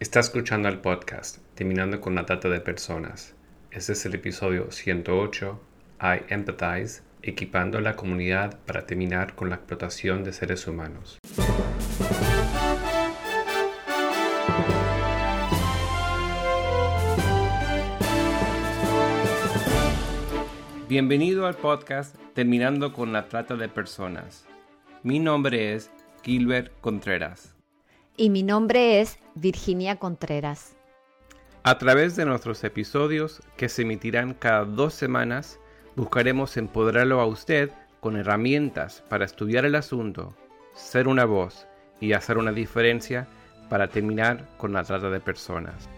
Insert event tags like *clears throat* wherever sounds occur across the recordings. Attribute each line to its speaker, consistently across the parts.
Speaker 1: Está escuchando el podcast Terminando con la Trata de Personas. Este es el episodio 108, I Empathize, equipando a la comunidad para terminar con la explotación de seres humanos. Bienvenido al podcast Terminando con la Trata de Personas. Mi nombre es Gilbert Contreras.
Speaker 2: Y mi nombre es Virginia Contreras.
Speaker 1: A través de nuestros episodios, que se emitirán cada dos semanas, buscaremos empoderarlo a usted con herramientas para estudiar el asunto, ser una voz y hacer una diferencia para terminar con la trata de personas.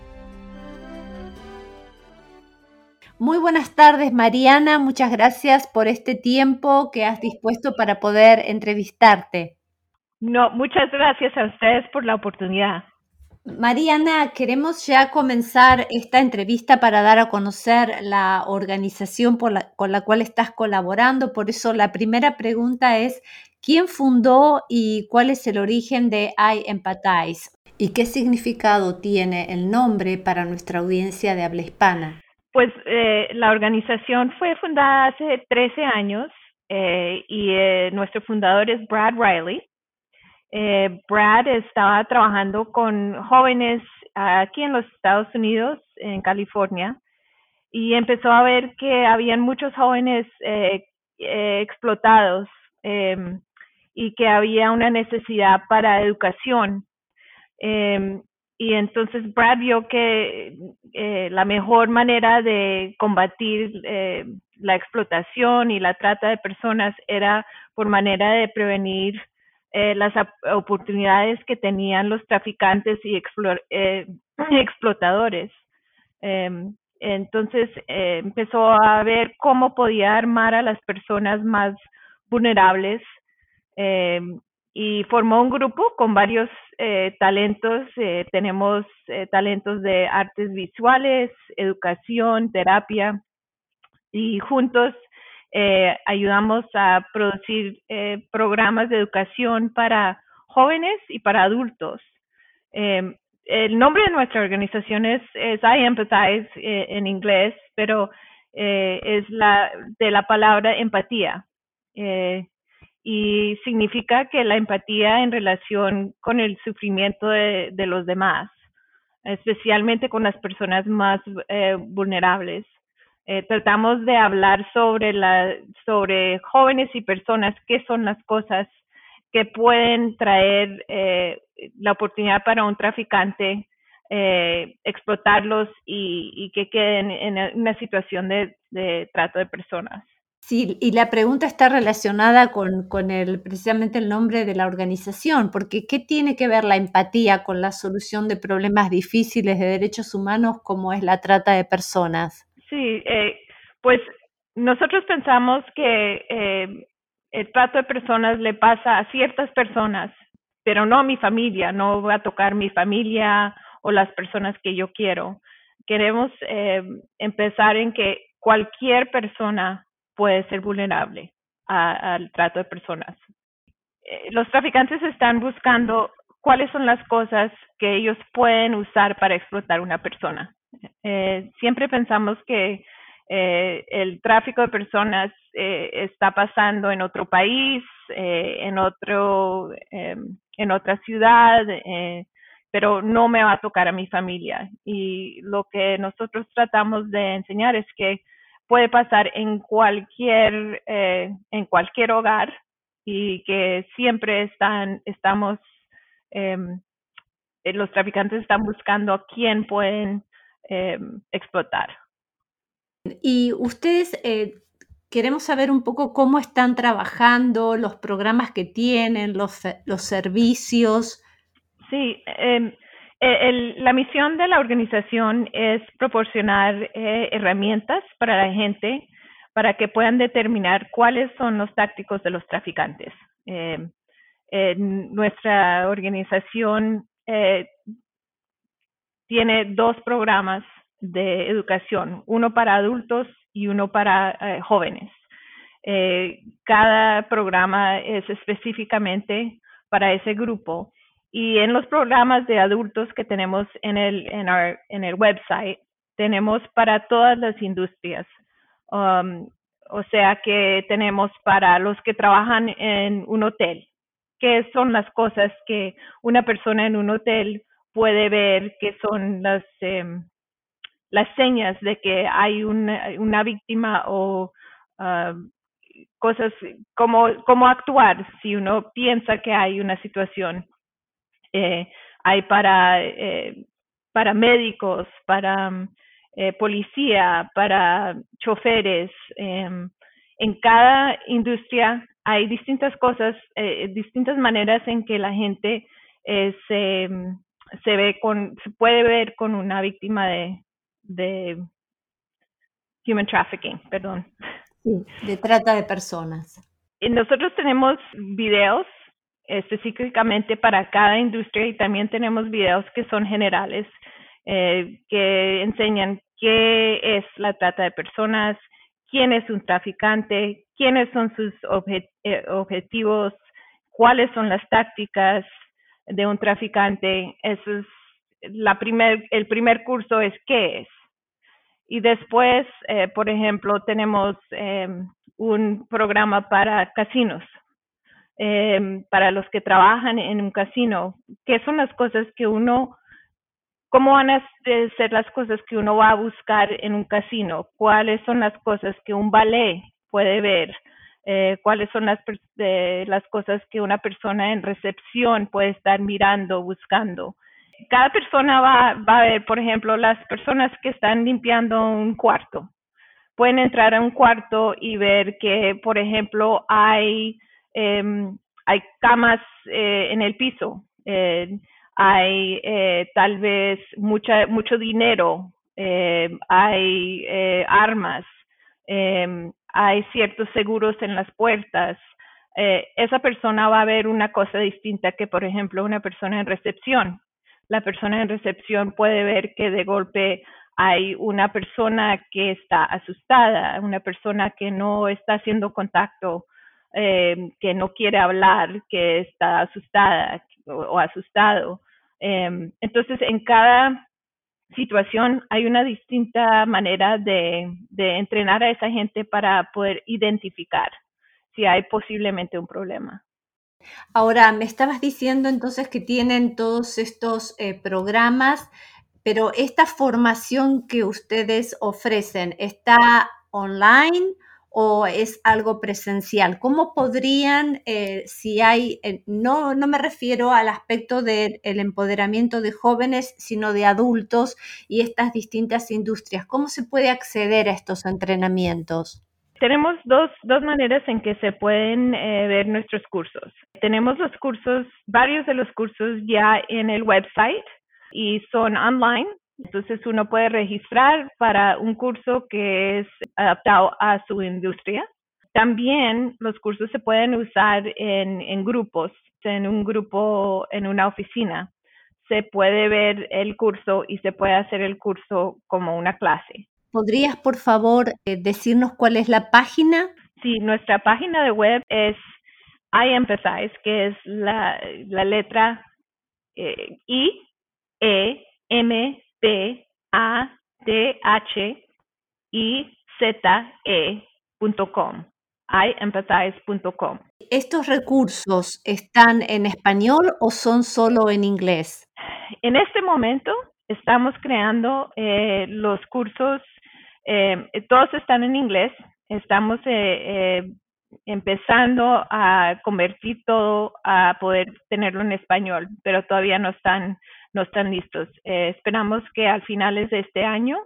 Speaker 2: Muy buenas tardes, Mariana. Muchas gracias por este tiempo que has dispuesto para poder entrevistarte.
Speaker 3: No, muchas gracias a ustedes por la oportunidad.
Speaker 2: Mariana, queremos ya comenzar esta entrevista para dar a conocer la organización con la cual estás colaborando. Por eso la primera pregunta es, ¿quién fundó y cuál es el origen de I Empathize? ¿Y qué significado tiene el nombre para nuestra audiencia de habla hispana?
Speaker 3: Pues eh, la organización fue fundada hace 13 años eh, y eh, nuestro fundador es Brad Riley. Eh, Brad estaba trabajando con jóvenes aquí en los Estados Unidos, en California, y empezó a ver que habían muchos jóvenes eh, eh, explotados em, y que había una necesidad para educación. Em, y entonces Brad vio que la mejor manera de combatir la explotación y la trata de personas era por manera de prevenir eh, las oportunidades que tenían los traficantes y eh, *clears throat* explotadores. Em, entonces eh, empezó a ver cómo podía armar a las personas más vulnerables em, y formó un grupo con varios talentos. tenemos talentos de artes visuales, educación, terapia y juntos eh, ayudamos a producir eh, programas de educación para jóvenes y para adultos. Eh, el nombre de nuestra organización es, I Empathize eh, en inglés, pero eh, es la de la palabra empatía y significa que la empatía en relación con el sufrimiento de, de los demás, especialmente con las personas más vulnerables. Eh, tratamos de hablar sobre, la, sobre jóvenes y personas, qué son las cosas que pueden traer eh, la oportunidad para un traficante eh, explotarlos y, que queden en una situación de, trato de personas.
Speaker 2: Sí, y la pregunta está relacionada con, con el, precisamente el nombre de la organización, porque ¿qué tiene que ver la empatía con la solución de problemas difíciles de derechos humanos como es la trata de personas?
Speaker 3: Sí, eh, pues nosotros pensamos que eh, el trato de personas le pasa a ciertas personas, pero no a mi familia, no va a tocar mi familia o las personas que yo quiero. Queremos eh, empezar en que cualquier persona puede ser vulnerable al trato de personas. los traficantes están buscando cuáles son las cosas que ellos pueden usar para explotar una persona. Eh, siempre pensamos que eh, el tráfico de personas eh, está pasando en otro país, eh, en otro, em, en otra ciudad, eh, pero no me va a tocar a mi familia. Y lo que nosotros tratamos de enseñar es que puede pasar en cualquier, eh, en cualquier hogar y que siempre están, estamos, em, los traficantes están buscando a quién pueden eh, explotar.
Speaker 2: Y ustedes, eh, queremos saber un poco cómo están trabajando, los programas que tienen, los, los servicios.
Speaker 3: Sí, em, eh, la misión de la organización es proporcionar herramientas para la gente para que puedan determinar cuáles son los tácticos de los traficantes. Em, nuestra organización tiene dos programas de educación, uno para adultos y uno para eh, jóvenes. Eh, cada programa es específicamente para ese grupo Y en los programas de adultos que tenemos en el, en our, en el website, tenemos para todas las industrias. Um, o sea que tenemos para los que trabajan en un hotel, qué son las cosas que una persona en un hotel puede ver, qué son las, em, las señas de que hay una, víctima o um, cosas, como cómo actuar si uno piensa que hay una situación. Eh, hay para, eh, para médicos, para eh, policía, para choferes. Em, en cada industria hay distintas cosas, eh, distintas maneras en que la gente eh, se, se ve con, se puede ver con una víctima de, de human trafficking, perdón.
Speaker 2: Sí, de trata de personas.
Speaker 3: Nosotros tenemos videos específicamente para cada industria y también tenemos videos que son generales eh, que enseñan qué es la trata de personas, quién es un traficante, quiénes son sus eh, objetivos, cuáles son las tácticas de un traficante. Eso es la primer, el primer curso es qué es. Y después, eh, por ejemplo, tenemos em, un programa para casinos, em, para los que trabajan en un casino, qué son las cosas que uno ¿Cómo van a ser las cosas que uno va a buscar en un casino? ¿Cuáles son las cosas que un ballet puede ver? Eh, ¿Cuáles son las, las cosas que una persona en recepción puede estar mirando, buscando? Cada persona va, va a ver, por ejemplo, las personas que están limpiando un cuarto. Pueden entrar a un cuarto y ver que, por ejemplo, hay, em, hay camas eh, en el piso. Eh, hay eh, tal vez mucha, mucho dinero, eh, hay eh, armas, em, hay ciertos seguros en las puertas. esa persona va a ver una cosa distinta que, por ejemplo, una persona en recepción. La persona en recepción puede ver que de golpe hay una persona que está asustada, una persona que no está haciendo contacto, que no quiere hablar, que está asustada o asustado. Em, entonces, en cada situación hay una distinta manera de, entrenar a esa gente para poder identificar si hay posiblemente un problema.
Speaker 2: Ahora, me estabas diciendo entonces que tienen todos estos eh, programas, pero esta formación que ustedes ofrecen, ¿está online o es algo presencial? ¿Cómo podrían, eh, si hay, eh, no, no me refiero al aspecto del empoderamiento de jóvenes, sino de adultos y estas distintas industrias, ¿cómo se puede acceder a estos entrenamientos?
Speaker 3: Tenemos dos, dos maneras en que se pueden eh, ver nuestros cursos. Tenemos los cursos, varios de los cursos ya en el website y son online, entonces uno puede registrar para un curso que es adaptado a su industria. También los cursos se pueden usar en, grupos, en un grupo, en una oficina. Se puede ver el curso y se puede hacer el curso como una clase.
Speaker 2: ¿Podrías, por favor, eh, decirnos cuál es la página?
Speaker 3: Sí, nuestra página de web es I Empathize, que es la, letra eh, I, E, M, P A D H I Z E.com iempathize.com.
Speaker 2: ¿Estos recursos están en español o son solo en inglés?
Speaker 3: En este momento estamos creando eh, los cursos, eh, todos están en inglés, estamos eh, empezando a convertir todo a poder tenerlo en español, pero todavía no están no están listos. Eh, esperamos que al finales de este año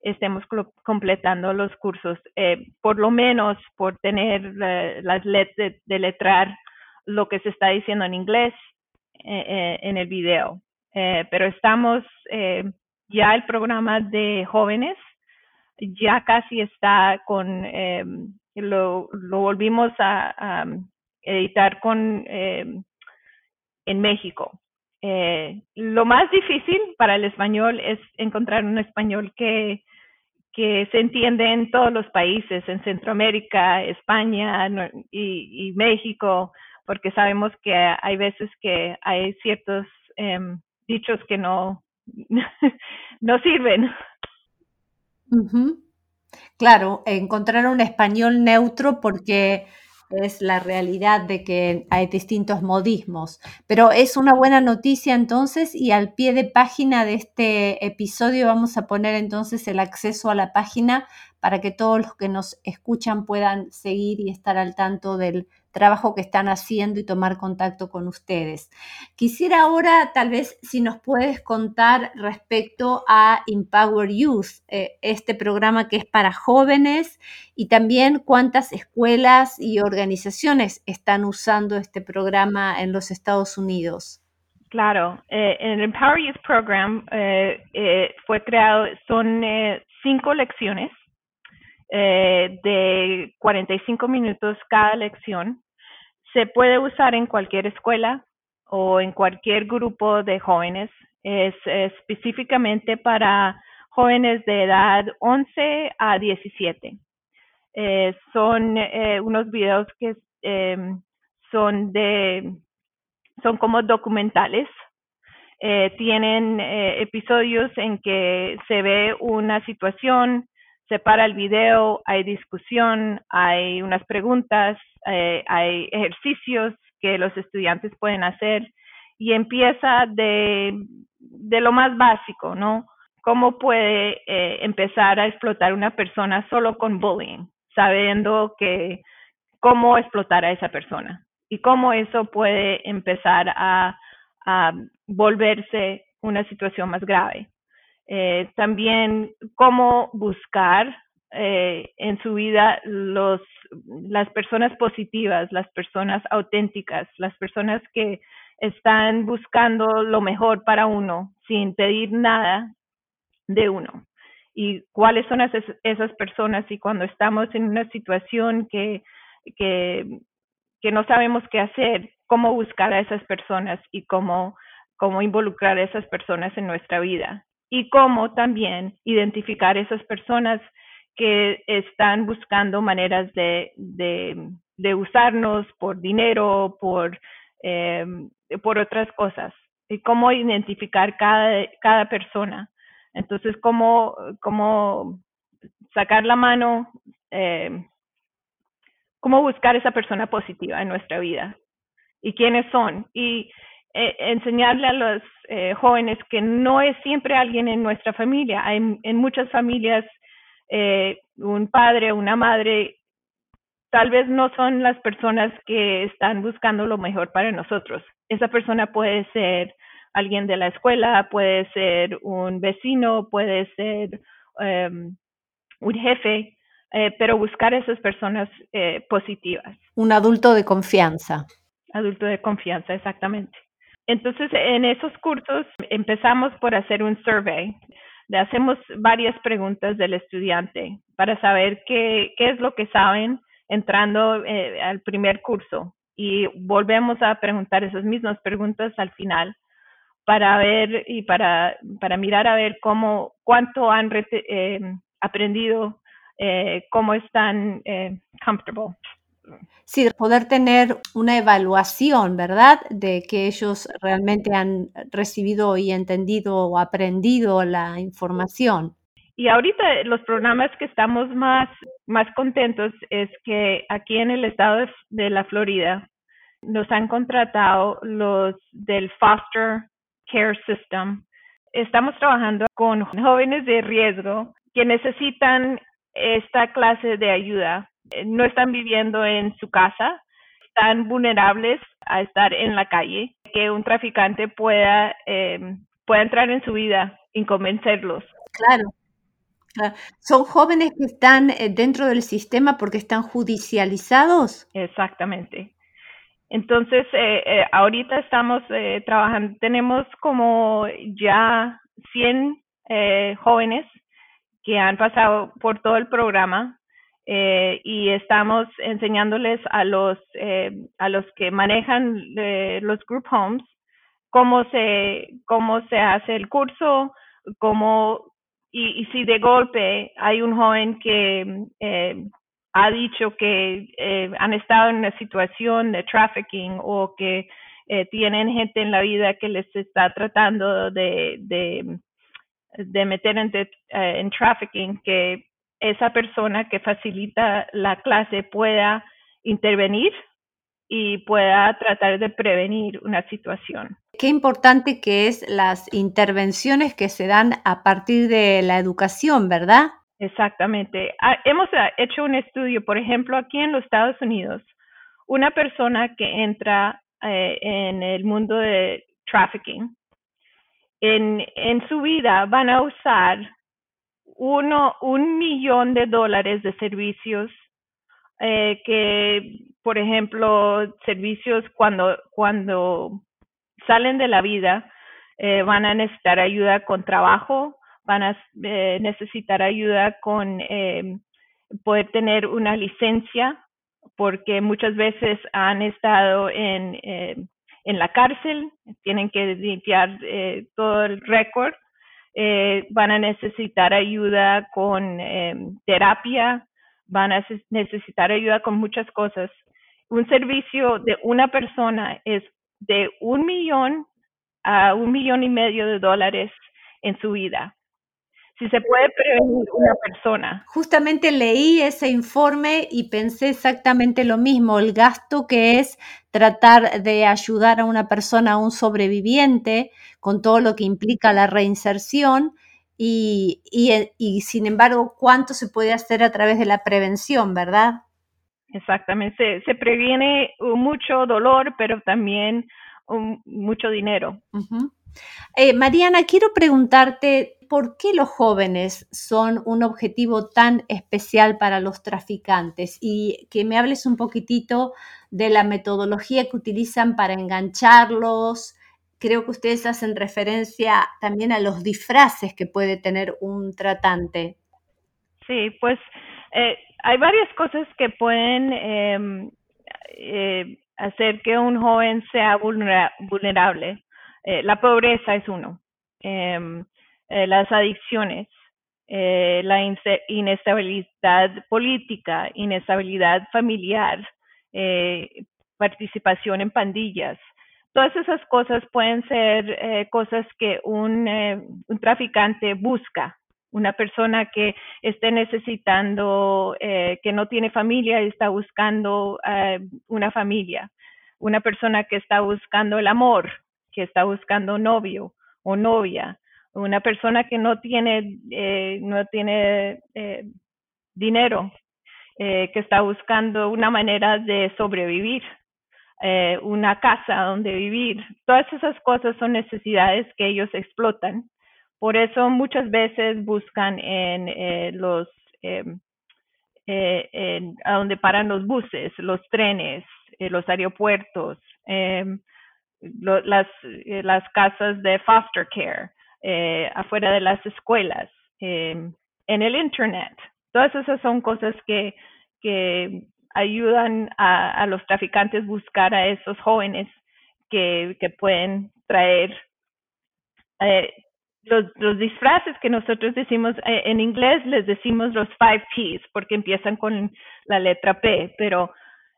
Speaker 3: estemos completando los cursos, eh, por lo menos por tener las letras de, letrar lo que se está diciendo en inglés eh, en el video. pero estamos, ya el programa de jóvenes ya casi está con, lo, lo volvimos a, a editar con en México. Eh, lo más difícil para el español es encontrar un español que, se entiende en todos los países, en Centroamérica, España y, México, porque sabemos que hay veces que hay ciertos em, dichos que no, *laughs* no sirven.
Speaker 2: Claro, encontrar un español neutro porque es la realidad de que hay distintos modismos. Pero es una buena noticia entonces y al pie de página de este episodio vamos a poner entonces el acceso a la página para que todos los que nos escuchan puedan seguir y estar al tanto del trabajo que están haciendo y tomar contacto con ustedes. Quisiera ahora, tal vez, si nos puedes contar respecto a Empower Youth, eh, este programa que es para jóvenes y también cuántas escuelas y organizaciones están usando este programa en los Estados Unidos.
Speaker 3: Claro, eh, el Empower Youth Program eh, fue creado, son cinco lecciones eh, de 45 minutos cada lección. Se puede usar en cualquier escuela o en cualquier grupo de jóvenes. Es, específicamente para jóvenes de edad 11 a 17. Eh, son eh, unos videos que son de son como documentales. tienen episodios en que se ve una situación, se para el video, hay discusión, hay unas preguntas, eh, hay ejercicios que los estudiantes pueden hacer y empieza de, de lo más básico, ¿no? ¿Cómo puede eh, empezar a explotar una persona solo con bullying, sabiendo que cómo explotar a esa persona y cómo eso puede empezar a, a volverse una situación más grave? Eh, también cómo buscar eh, en su vida los, las personas positivas, las personas auténticas, las personas que están buscando lo mejor para uno sin pedir nada de uno. Y cuáles son esas, esas personas y cuando estamos en una situación que, que, que no sabemos qué hacer, cómo buscar a esas personas y cómo, cómo involucrar a esas personas en nuestra vida y cómo también identificar esas personas que están buscando maneras de, de, usarnos por dinero, por, eh, por otras cosas, y cómo identificar cada, cada persona. Entonces, cómo, cómo sacar la mano, eh, cómo buscar esa persona positiva en nuestra vida y quiénes son. Y eh, enseñarle a los eh, jóvenes que no es siempre alguien en nuestra familia. Hay, en muchas familias, eh, un padre, una madre, tal vez no son las personas que están buscando lo mejor para nosotros. Esa persona puede ser alguien de la escuela, puede ser un vecino, puede ser em, un jefe, pero buscar esas personas positivas.
Speaker 2: Un adulto de confianza.
Speaker 3: Adulto de confianza, exactamente. Entonces, en esos cursos empezamos por hacer un survey. Le hacemos varias preguntas del estudiante para saber qué, qué es lo que saben entrando eh, al primer curso y volvemos a preguntar esas mismas preguntas al final para ver y para, para mirar a ver cómo, cuánto han eh, aprendido, eh, cómo están comfortable.
Speaker 2: Sí, poder tener una evaluación, ¿verdad? De que ellos realmente han recibido y entendido o aprendido la información.
Speaker 3: Y ahorita los programas que estamos más, más contentos es que aquí en el estado de, la Florida nos han contratado los del Foster Care System. Estamos trabajando con jóvenes de riesgo que necesitan esta clase de ayuda no están viviendo en su casa, están vulnerables a estar en la calle, que un traficante pueda, eh, pueda entrar en su vida y convencerlos.
Speaker 2: Claro. ¿Son jóvenes que están eh, dentro del sistema porque están judicializados?
Speaker 3: Exactamente. Entonces, ahorita estamos trabajando, tenemos como ya 100 jóvenes que han pasado por todo el programa eh, y estamos enseñándoles a los eh, a los que manejan eh, los group homes cómo se cómo se hace el curso cómo y, si de golpe hay un joven que ha dicho que eh, han estado en una situación de trafficking o que eh, tienen gente en la vida que les está tratando de, de, meter en, eh, en trafficking, que esa persona que facilita la clase pueda intervenir y pueda tratar de prevenir una situación.
Speaker 2: Qué importante que es las intervenciones que se dan a partir de la educación, ¿verdad?
Speaker 3: Exactamente. Ah, hemos ah, hecho un estudio, por ejemplo, aquí en los Estados Unidos, una persona que entra eh, en el mundo de trafficking, en, en su vida van a usar uno, un millón de dólares de servicios eh, que, por ejemplo, servicios cuando, cuando salen de la vida, eh, van a necesitar ayuda con trabajo, van a eh, necesitar ayuda con eh, poder tener una licencia, porque muchas veces han estado en, eh, en la cárcel, tienen que limpiar todo el récord, van a necesitar ayuda con terapia, van a necesitar ayuda con muchas cosas. Un servicio de una persona es de un millón a un millón y medio de dólares en su vida si se puede prevenir una persona.
Speaker 2: Justamente leí ese informe y pensé exactamente lo mismo, el gasto que es tratar de ayudar a una persona, a un sobreviviente, con todo lo que implica la reinserción. Y, y, sin embargo, cuánto se puede hacer a través de la prevención, ¿verdad?
Speaker 3: Exactamente, se, previene mucho dolor, pero también mucho dinero.
Speaker 2: Eh, Mariana, quiero preguntarte, ¿por qué los jóvenes son un objetivo tan especial para los traficantes? Y que me hables un poquitito de la metodología que utilizan para engancharlos. Creo que ustedes hacen referencia también a los disfraces que puede tener un tratante.
Speaker 3: Sí, pues eh, hay varias cosas que pueden em, eh, hacer que un joven sea vulnerable. Eh, la pobreza es uno, em, eh, las adicciones, eh, la inestabilidad política, inestabilidad familiar, participación en pandillas. Todas esas cosas pueden ser cosas que un, un, traficante busca. Una persona que esté necesitando, que no tiene familia y está buscando una familia. Una persona que está buscando el amor, que está buscando novio o novia, una persona que no tiene, eh, no tiene eh, dinero, eh, que está buscando una manera de sobrevivir, una casa donde vivir. Todas esas cosas son necesidades que ellos explotan. Por eso muchas veces buscan en los, en, a donde paran los buses, los trenes, los aeropuertos, em, las, eh, las casas de foster care, eh, afuera de las escuelas, em, en el Internet. Todas esas son cosas que, que ayudan a, a, los traficantes buscar a esos jóvenes que, que pueden traer eh, los, los, disfraces que nosotros decimos, eh, en inglés les decimos los five P's porque empiezan con la letra P, pero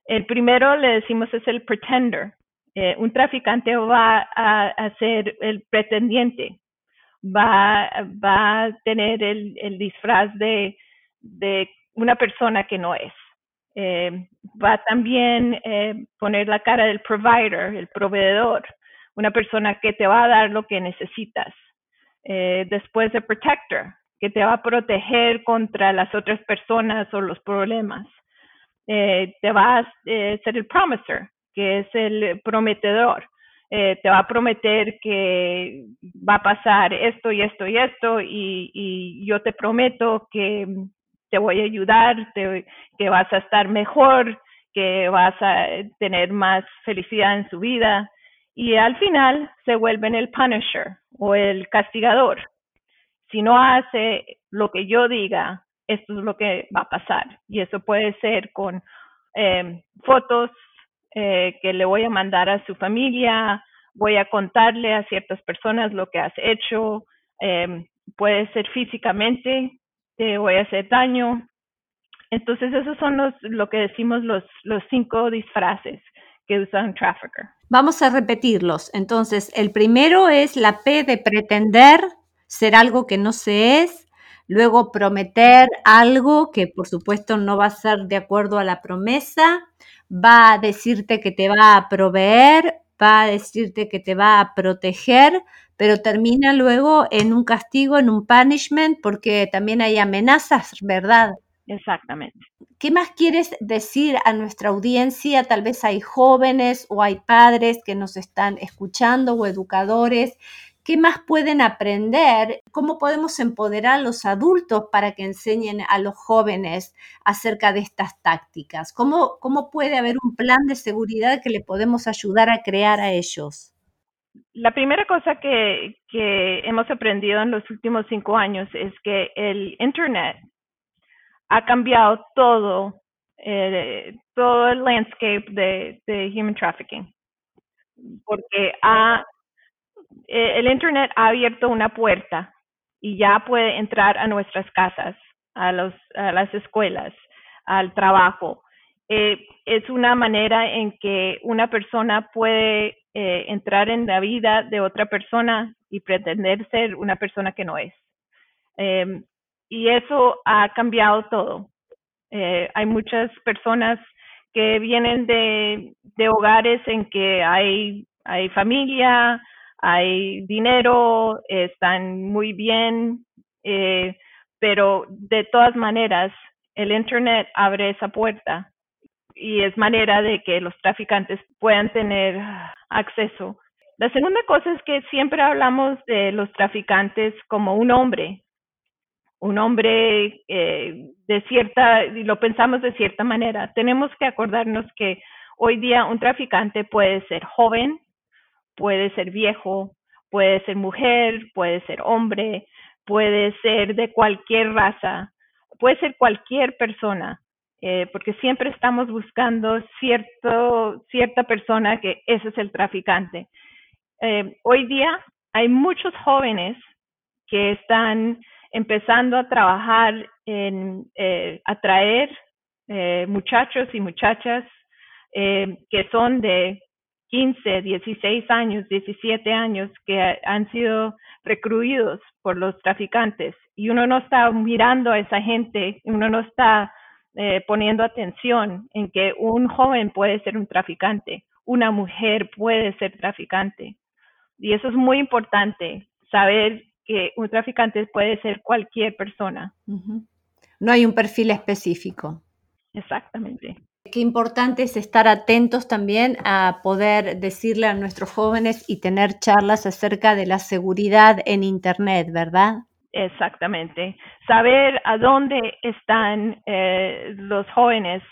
Speaker 3: el primero le decimos es el pretender, eh, un traficante va a, ser el pretendiente, va, va a tener el, el disfraz de, de, una persona que no es. Eh, va también eh, poner la cara del provider, el proveedor, una persona que te va a dar lo que necesitas. Eh, después de protector, que te va a proteger contra las otras personas o los problemas. te va a ser el promiser, que es el prometedor. Eh, te va a prometer que va a pasar esto y esto y esto y, yo te prometo que te voy a ayudar, que vas a estar mejor, que vas a tener más felicidad en su vida y al final se vuelven el punisher o el castigador. Si no hace lo que yo diga, esto es lo que va a pasar y eso puede ser con eh, fotos eh, que le voy a mandar a su familia, voy a contarle a ciertas personas lo que has hecho, eh, puede ser físicamente, te voy a hacer daño, Entonces esos son los, lo que decimos los, los cinco disfraces que usa un trafficker.
Speaker 2: Vamos a repetirlos. Entonces, el primero es la P de pretender ser algo que no se es, luego prometer algo que por supuesto no va a ser de acuerdo a la promesa, va a decirte que te va a proveer, va a decirte que te va a proteger, pero termina luego en un castigo, en un punishment, porque también hay amenazas, ¿verdad?
Speaker 3: Exactamente.
Speaker 2: ¿Qué más quieres decir a nuestra audiencia? Tal vez hay jóvenes o hay padres que nos están escuchando o educadores. ¿Qué más pueden aprender? ¿Cómo podemos empoderar a los adultos para que enseñen a los jóvenes acerca de estas tácticas? ¿Cómo, cómo puede haber un plan de seguridad que le podemos ayudar a crear a ellos?
Speaker 3: La primera cosa que, que hemos aprendido en los últimos cinco años es que el Internet ha cambiado todo, eh, todo el landscape de, de human trafficking. Porque ha, eh, el Internet ha abierto una puerta y ya puede entrar a nuestras casas, a, los, a las escuelas, al trabajo. Eh, es una manera en que una persona puede eh, entrar en la vida de otra persona y pretender ser una persona que no es. Eh, y eso ha cambiado todo. Hay muchas personas que vienen de, hogares en que hay familia, hay dinero, están muy bien, eh, pero de todas maneras el Internet abre esa puerta y es manera de que los traficantes puedan tener acceso. La segunda cosa es que siempre hablamos de los traficantes como un hombre, un hombre eh, de cierta, y lo pensamos de cierta manera. Tenemos que acordarnos que hoy día un traficante puede ser joven, puede ser viejo, puede ser mujer, puede ser hombre, puede ser de cualquier raza, puede ser cualquier persona, eh, porque siempre estamos buscando cierto, cierta persona que ese es el traficante. Eh, hoy día hay muchos jóvenes que están empezando a trabajar en eh, atraer muchachos y muchachas que son de 15, 16 años, 17 años, que han sido recluidos por los traficantes. Y uno no está mirando a esa gente, uno no está eh, poniendo atención en que un joven puede ser un traficante, una mujer puede ser traficante. Y eso es muy importante, saber que un traficante puede ser cualquier persona.
Speaker 2: No hay un perfil específico.
Speaker 3: Exactamente.
Speaker 2: Qué importante es estar atentos también a poder decirle a nuestros jóvenes y tener charlas acerca de la seguridad en Internet, ¿verdad?
Speaker 3: Exactamente. Saber a dónde están eh, los jóvenes,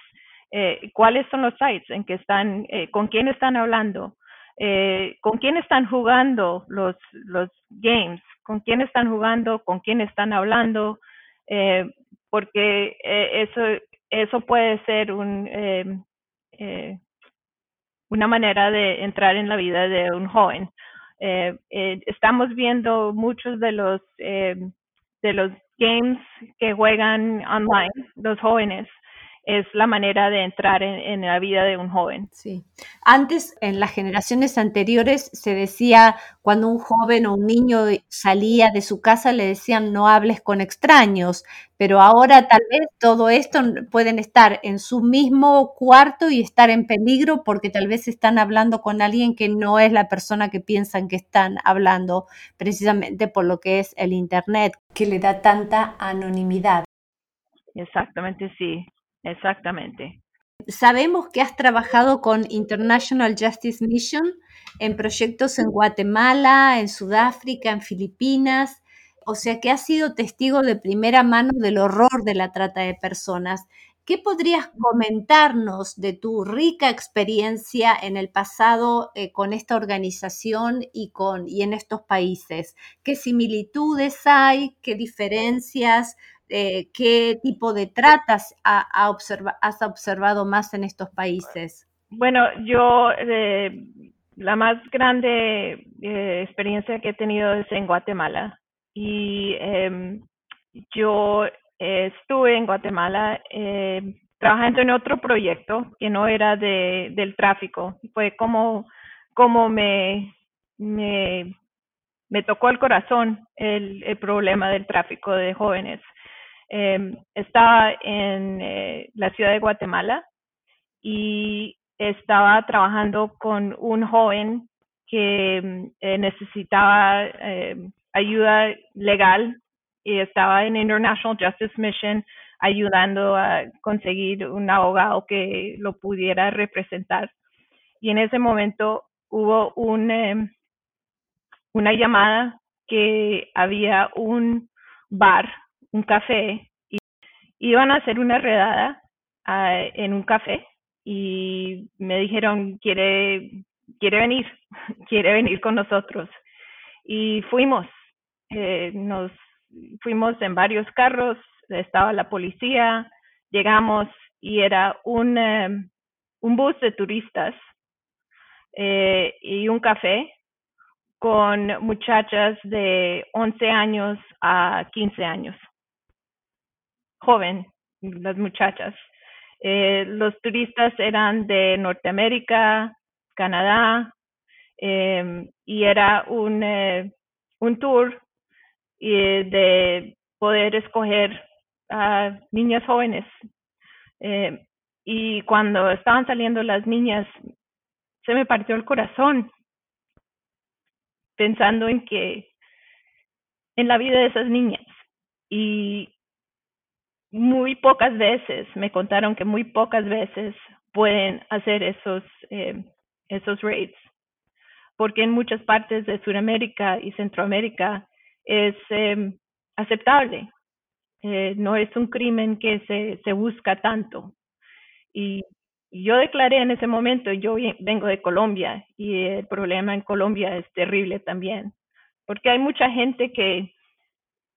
Speaker 3: eh, cuáles son los sites en que están, eh, con quién están hablando, eh, con quién están jugando los, los games, con quién están jugando, con quién están hablando, eh, porque eso, eso puede ser un, eh, una manera de entrar en la vida de un joven. estamos viendo muchos de los, de los games que juegan online, los jóvenes, es la manera de entrar en, la vida de un joven.
Speaker 2: Sí. Antes, en las generaciones anteriores, se decía cuando un joven o un niño salía de su casa, le decían no hables con extraños, pero ahora tal vez todo esto pueden estar en su mismo cuarto y estar en peligro porque tal vez están hablando con alguien que no es la persona que piensan que están hablando, precisamente por lo que es el Internet, que le da tanta anonimidad.
Speaker 3: Exactamente, sí. Exactamente.
Speaker 2: Sabemos que has trabajado con International Justice Mission en proyectos en Guatemala, en Sudáfrica, en Filipinas, o sea que has sido testigo de primera mano del horror de la trata de personas. ¿Qué podrías comentarnos de tu rica experiencia en el pasado eh, con esta organización y, con, y en estos países? ¿Qué similitudes hay? ¿Qué diferencias? Eh, qué tipo de tratas ha, has observado más en estos países?
Speaker 3: Bueno, yo eh, la más grande eh, experiencia que he tenido es en Guatemala y em, yo estuve en Guatemala eh, trabajando en otro proyecto que no era de, del tráfico. Fue como, como me, me, tocó el corazón el problema del tráfico de jóvenes. Eh, estaba en eh, la ciudad de Guatemala y estaba trabajando con un joven que eh, necesitaba eh, ayuda legal y estaba en International Justice Mission ayudando a conseguir un abogado que lo pudiera representar. Y en ese momento hubo un, una llamada que había un bar, un café, y iban a hacer una redada en un café y me dijeron, quiere, quiere venir, *laughs* quiere venir con nosotros. Y fuimos, eh, nos fuimos en varios carros, estaba la policía, llegamos y era un, eh, un bus de turistas eh, y un café con muchachas de 11 años a 15 años. Joven, las muchachas. Eh, los turistas eran de Norteamérica, Canadá, eh, y era un, eh, un tour eh, de poder escoger a niñas jóvenes. Eh, y cuando estaban saliendo las niñas, se me partió el corazón pensando en que en la vida de esas niñas y muy pocas veces me contaron que muy pocas veces pueden hacer esos eh, esos raids. Porque en muchas partes de Sudamérica y Centroamérica es eh, aceptable. Eh, no es un crimen que se, se busca tanto. Y yo declaré en ese momento, yo vengo de Colombia y el problema en Colombia es terrible también, porque hay mucha gente que,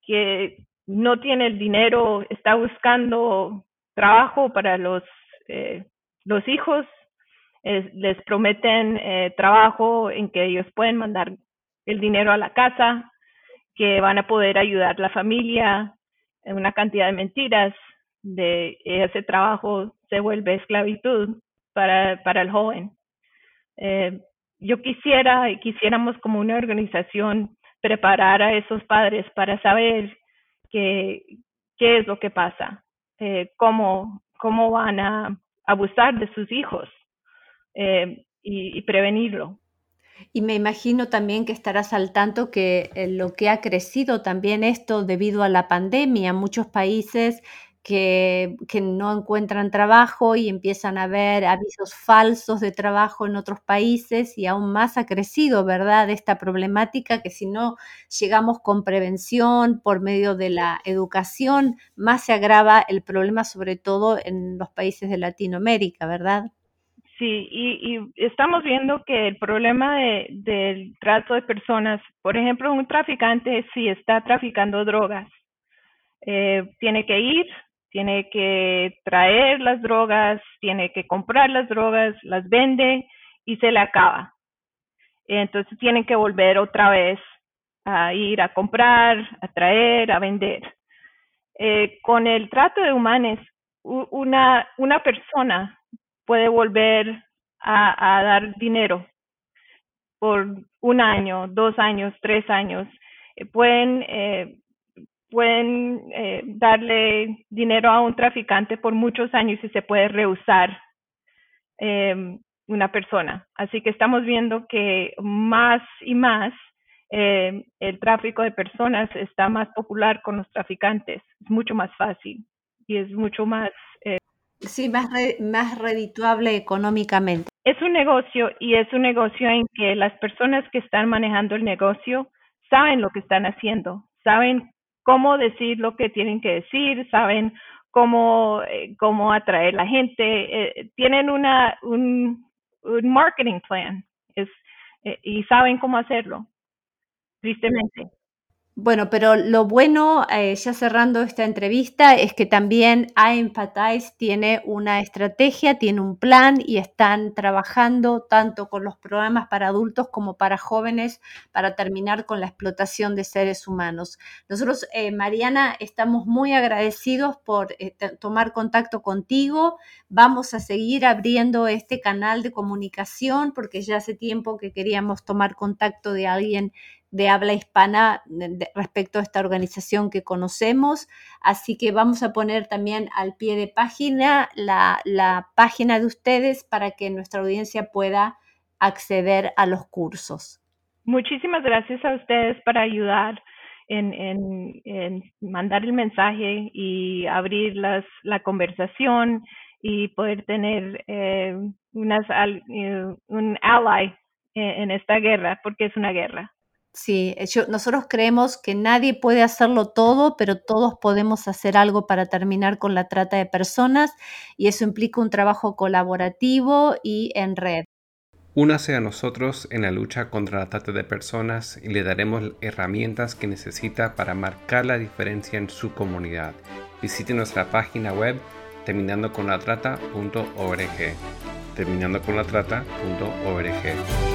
Speaker 3: que no tiene el dinero, está buscando trabajo para los, eh, los hijos, les prometen eh, trabajo en que ellos pueden mandar el dinero a la casa, que van a poder ayudar a la familia, una cantidad de mentiras, de ese trabajo se vuelve esclavitud para, para el joven. Eh, yo quisiera, quisiéramos como una organización preparar a esos padres para saber qué, qué es lo que pasa, eh, cómo, cómo van a abusar de sus hijos eh, y, y prevenirlo.
Speaker 2: Y me imagino también que estarás al tanto que eh, lo que ha crecido también esto debido a la pandemia, muchos países que, no encuentran trabajo y empiezan a ver avisos falsos de trabajo en otros países y aún más ha crecido, ¿verdad? Esta problemática que si no llegamos con prevención por medio de la educación, más se agrava el problema sobre todo en los países de Latinoamérica, ¿verdad?
Speaker 3: Sí, y, y, estamos viendo que el problema de, del trato de personas, por ejemplo, un traficante si está traficando drogas, eh, tiene que ir, tiene que traer las drogas, tiene que comprar las drogas, las vende y se le acaba. Entonces tienen que volver otra vez a ir a comprar, a traer, a vender. Eh, con el trato de humanos, una, una persona puede volver a, dar dinero por un año, dos años, tres años. Eh, pueden eh, pueden eh, darle dinero a un traficante por muchos años y se puede rehusar eh, una persona. Así que estamos viendo que más y más eh, el tráfico de personas está más popular con los traficantes. Es mucho más fácil y es mucho más
Speaker 2: Sí, más, re, más redituable económicamente.
Speaker 3: Es un negocio y es un negocio en que las personas que están manejando el negocio saben lo que están haciendo, saben cómo decir lo que tienen que decir, saben cómo, eh, cómo atraer la gente, eh, tienen una, un, marketing plan es, eh, y saben cómo hacerlo, tristemente.
Speaker 2: Bueno, pero lo bueno, eh, ya cerrando esta entrevista, es que también iEmpathize tiene una estrategia, tiene un plan y están trabajando tanto con los programas para adultos como para jóvenes para terminar con la explotación de seres humanos. Nosotros, eh, Mariana, estamos muy agradecidos por eh, tomar contacto contigo. Vamos a seguir abriendo este canal de comunicación porque ya hace tiempo que queríamos tomar contacto de alguien de habla hispana respecto a esta organización que conocemos. Así que vamos a poner también al pie de página la, página de ustedes para que nuestra audiencia pueda acceder a los cursos.
Speaker 3: Muchísimas gracias a ustedes para ayudar en, mandar el mensaje y abrir las, la conversación y poder tener eh, unas, eh, un ally en esta guerra, porque es una guerra.
Speaker 2: Sí, eh, nosotros creemos que nadie puede hacerlo todo, pero todos podemos hacer algo para terminar con la trata de personas y eso implica un trabajo colaborativo y en red.
Speaker 1: Únase a nosotros en la lucha contra la trata de personas y le daremos herramientas que necesita para marcar la diferencia en su comunidad. Visite nuestra página web terminandoconlatrata.org. Terminandoconlatrata.org.